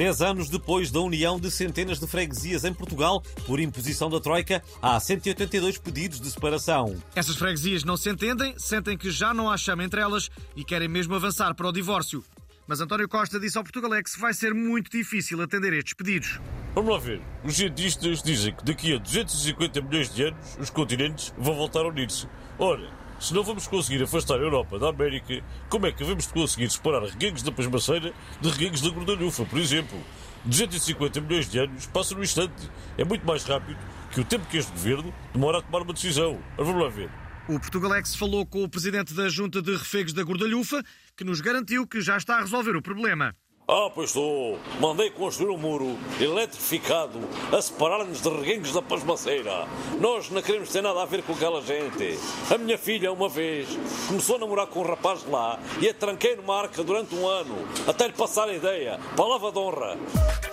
Dez anos depois da união de centenas de freguesias em Portugal, por imposição da Troika, há 182 pedidos de separação. Essas freguesias não se entendem, sentem que já não há chama entre elas e querem mesmo avançar para o divórcio. Mas António Costa disse ao Portugalex que vai ser muito difícil atender estes pedidos. Vamos lá ver. Os cientistas dizem que daqui a 250 milhões de anos os continentes vão voltar a unir-se. Ora, se não vamos conseguir afastar a Europa da América, como é que vamos conseguir separar reguengos da pasmaceira de reguengos da gordalhufa, por exemplo? 250 milhões de anos passam no instante. É muito mais rápido que o tempo que este governo demora a tomar uma decisão. Mas vamos lá ver. O Portugalex falou com o presidente da Junta de Refegos da Gordalhufa, que nos garantiu que já está a resolver o problema. Ah, pois estou. Mandei construir um muro eletrificado a separar-nos de reguengos da pasmaceira. Nós não queremos ter nada a ver com aquela gente. A minha filha, uma vez, começou a namorar com um rapaz lá e a tranquei numa arca durante um ano, até lhe passar a ideia. Palavra de honra.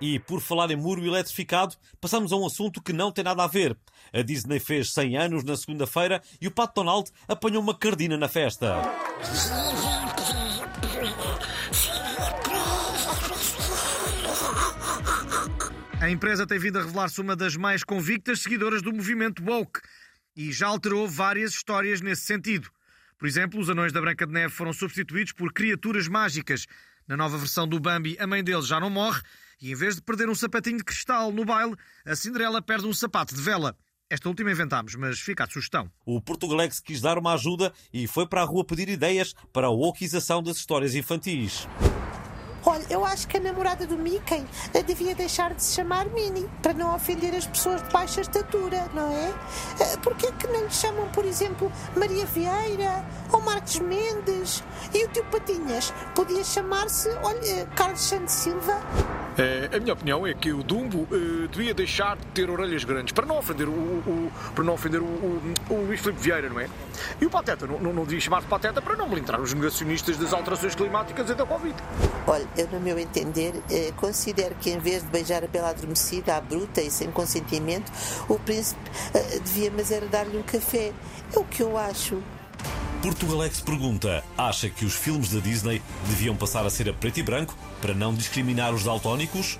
E por falar em muro eletrificado, passamos a um assunto que não tem nada a ver. A Disney fez 100 anos na segunda-feira e o Pato Donald apanhou uma cardina na festa. A empresa tem vindo a revelar-se uma das mais convictas seguidoras do movimento woke e já alterou várias histórias nesse sentido. Por exemplo, os anões da Branca de Neve foram substituídos por criaturas mágicas. Na nova versão do Bambi, a mãe deles já não morre e em vez de perder um sapatinho de cristal no baile, a Cinderela perde um sapato de vela. Esta última inventámos, mas fica a sugestão. O Portugalex quis dar uma ajuda e foi para a rua pedir ideias para a wokização das histórias infantis. Olha, eu acho que a namorada do Mickey eh, devia deixar de se chamar Minnie, para não ofender as pessoas de baixa estatura, não é? Eh, Porquê que não lhe chamam, por exemplo, Maria Vieira ou Marcos Mendes? O tio Patinhas podia chamar-se, olha, eh, Carlos Santos Silva? Eh, a minha opinião é que o Dumbo eh, devia deixar de ter orelhas grandes para não ofender o, o- o- para não ofender o, o, o Luís Filipe Vieira, não é? E o Pateta não, não, não devia chamar-se Pateta para não blindar os negacionistas das alterações climáticas e da Covid. Olha, eu, no meu entender, eh, considero que em vez de beijar a bela adormecida à bruta e sem consentimento, o príncipe eh, devia, mas era dar-lhe um café. É o que eu acho. Portugalex pergunta: acha que os filmes da Disney deviam passar a ser a preto e branco para não discriminar os daltónicos?